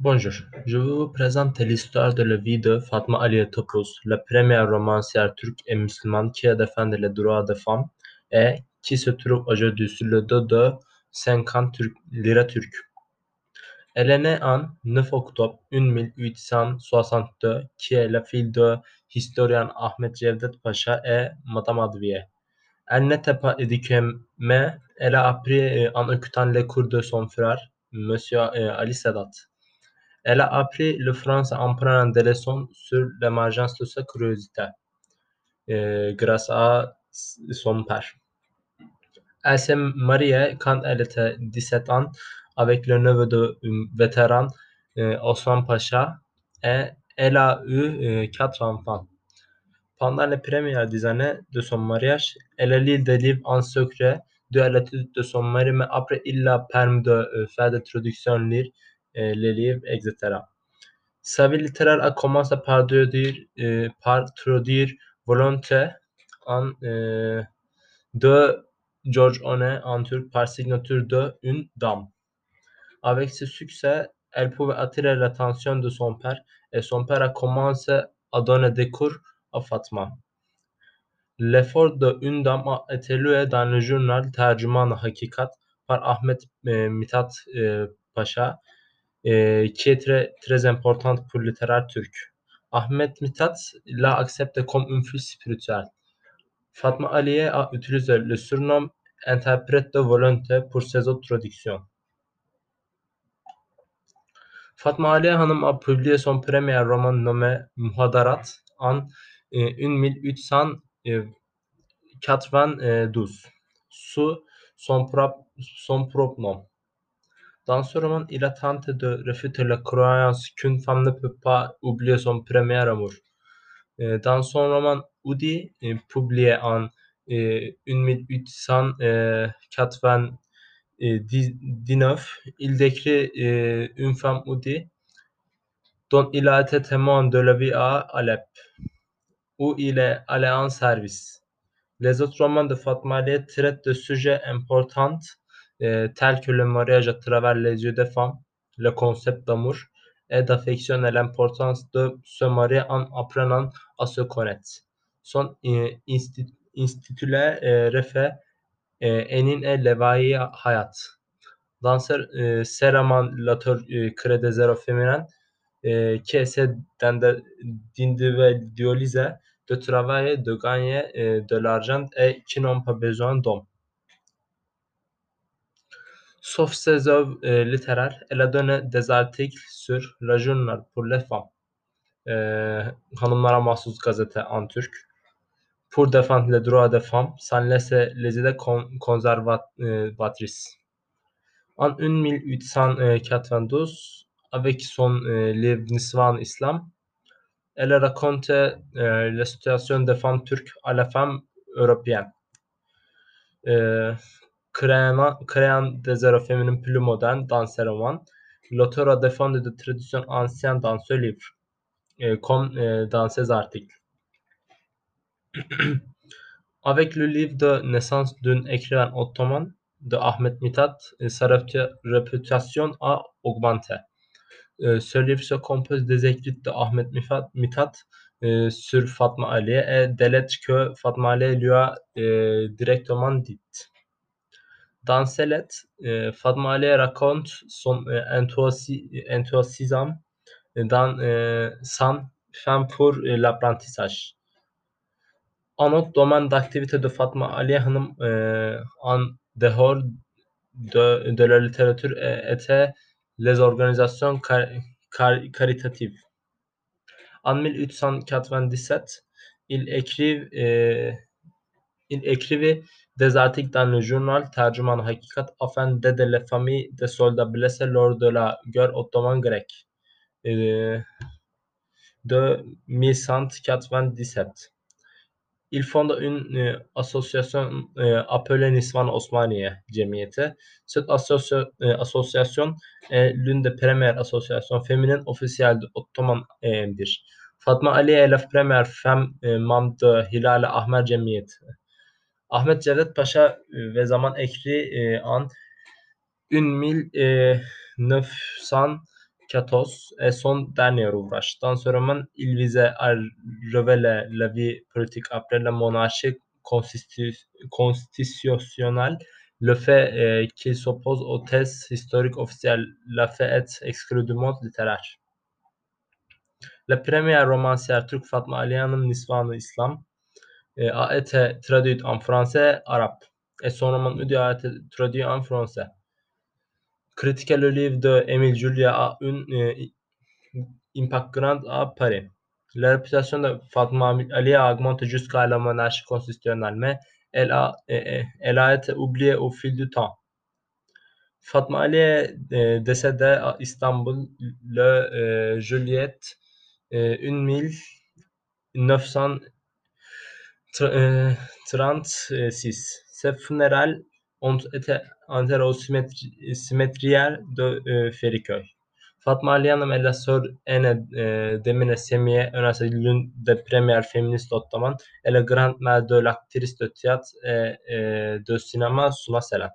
Bonjour, je vous présente l'histoire de la vie de Fatma Ali Topuz, la première romancière turque et musulmane qui a défendu les droits des femmes et qui se trouve aujourd'hui sur le dos de 50 Turk, lira turques. Elle est née en 9 octobre 1862, qui est la fille de l'historien Ahmet Cevdet Pacha et Madame Adviye. Elle n'était pas éduquée, mais elle a appris en écoutant les cours de son frère, Monsieur Ali Sadat. Elle a appris le français en prenant des leçons sur l'émergence de sa curiosité, euh, grâce à son père. Elle s'est mariée quand elle était 17 ans avec le neveu de vétéran euh, Osman Pacha et elle a eu euh, quatre enfants. Pendant les premières années de son mariage, elle lu des livres en secret de l'étude de son mari, mais après il a permis de euh, faire des traductions, lire les livres, etc. Sa vie littéraire a commencé par traduire, euh, par traduire volonté en euh, de George Orwell en turc par signature de une dame. Avec ce succès, elle pouvait attirer l'attention de son père et son père a commencé à donner des cours à Fatma. L'effort de une dame a été lu dans le journal Tercüman Hakikat par Ahmet e, Mithat e, Paşa, e, qui est très, très importante pour littéraire turc. Ahmet Mithat l'a accepté comme une fille spirituelle. Fatma Aliye a utilisé le surnom interprète de volonté pour ses autres traductions. Fatma Aliye Hanım a publié son premier roman nommé Muhadarat en 1892 sous son propre, son propre nom. Dans roman, il a tenté de réfuter la croyance qu'une femme ne peut pas oublier son premier amour. Dans son roman Udi, publié en 1899, il décrit une femme Udi dont il a été témoin de la vie à Alep, où il est allé en service. Les autres romans de Fatma Ali traitent de sujets importants euh, tels que le mariage à les yeux des femmes, le concept d'amour et d'affection et l'importance de se marier en apprenant à se connaître. Son euh, intitulé euh, refait euh, Enin et Levayi Hayat. Dans ce, euh, ce roman, l'auteur euh, crée des héros féminins euh, qui essaient d'individualiser, de travailler, de gagner euh, de l'argent n'ont pas besoin d'hommes. Sauf ses œuvres euh, littéraires, elle a donné des articles sur le journal pour les femmes. Euh, hanımlara mahsus gazete en turc. Pour défendre les droits des femmes sans laisser les idées con conservatrices. En 1892, avec son euh, livre Nisvan Islam, elle a raconté euh, la situation des femmes turques à la femme européenne. Euh, créant, créant des héros féminins plus modernes dans ses romans, l'auteur a défendu des traditions anciennes dans ce livre, euh, comme euh, dans ses. Avec le livre de naissance d'un écrivain ottoman de Ahmet Mithat, sa réputation a augmenté. Euh, ce livre se compose des écrits de Ahmet Mithat euh, sur Fatma Ali et des lettres que Fatma Ali lui a euh, directement dites. Dans ces lettres, euh, Fatma Ali raconte son euh, enthousiasme dans euh, son fin pour euh, l'apprentissage. Autre domaine d'activité de Fatma Ali Hanım euh, en dehors de, de la littérature était les organisations car, car, caritatives. En 1897, il, écrive, euh, il écrivait des articles dans le journal Tercüman Hakikat afin d'aider les familles des soldats blessés lors de la guerre ottomane grecque euh, de 1197. Il fonde une euh, association euh, appelée Nisvan Osmaniye Cemiyeti. Cette associa euh, association est l'une des premières associations féminines officielles de Ottoman'dir. Fatma Ali est la première femme euh, membre de Hilal Ahmer Cemiyeti. Ahmet Cevdet Paşa e, ve zaman ekri e, an 1900 14 et son dernier ouvrage. Dans ce roman, il visait à révéler la vie politique après la monarchie constitutionnelle. Le fait euh, qu'il s'oppose aux thèses historiques officielles l'a première romancière turque Fatma Aliyan'ın Nisvan-ı İslam euh, a été traduite en français, arabe, et son roman Udi a été traduit en français. Critiquer le livre de Émile Julia a un euh, impact grand à Paris. La réputation de Fatma Ali a augmenté jusqu'à la monarchie constitutionnelle, mais elle a, elle a été oubliée au fil du temps. Fatma Ali décédée à Istanbul le euh, juillet euh, 1936. Ont été enterrées au cimetière de euh, Feriköy. Fatma Ali Hanım est la sœur aînée euh, d'Emine Semiye, l'une des premières féministes ottomane, et la grand-mère de l'actrice de théâtre et euh, de cinéma Suna Selen.